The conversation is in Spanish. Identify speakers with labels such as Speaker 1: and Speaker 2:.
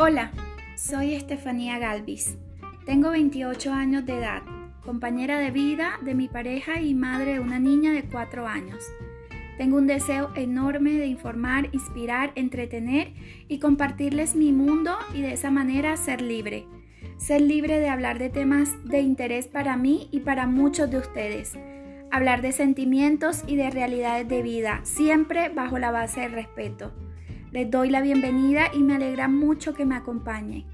Speaker 1: Hola, soy Estefanía Galvis. Tengo 28 años de edad, compañera de vida de mi pareja y madre de una niña de 4 años. Tengo un deseo enorme de informar, inspirar, entretener y compartirles mi mundo y de esa manera ser libre. Ser libre de hablar de temas de interés para mí y para muchos de ustedes. Hablar de sentimientos y de realidades de vida, siempre bajo la base del respeto. Les doy la bienvenida y me alegra mucho que me acompañen.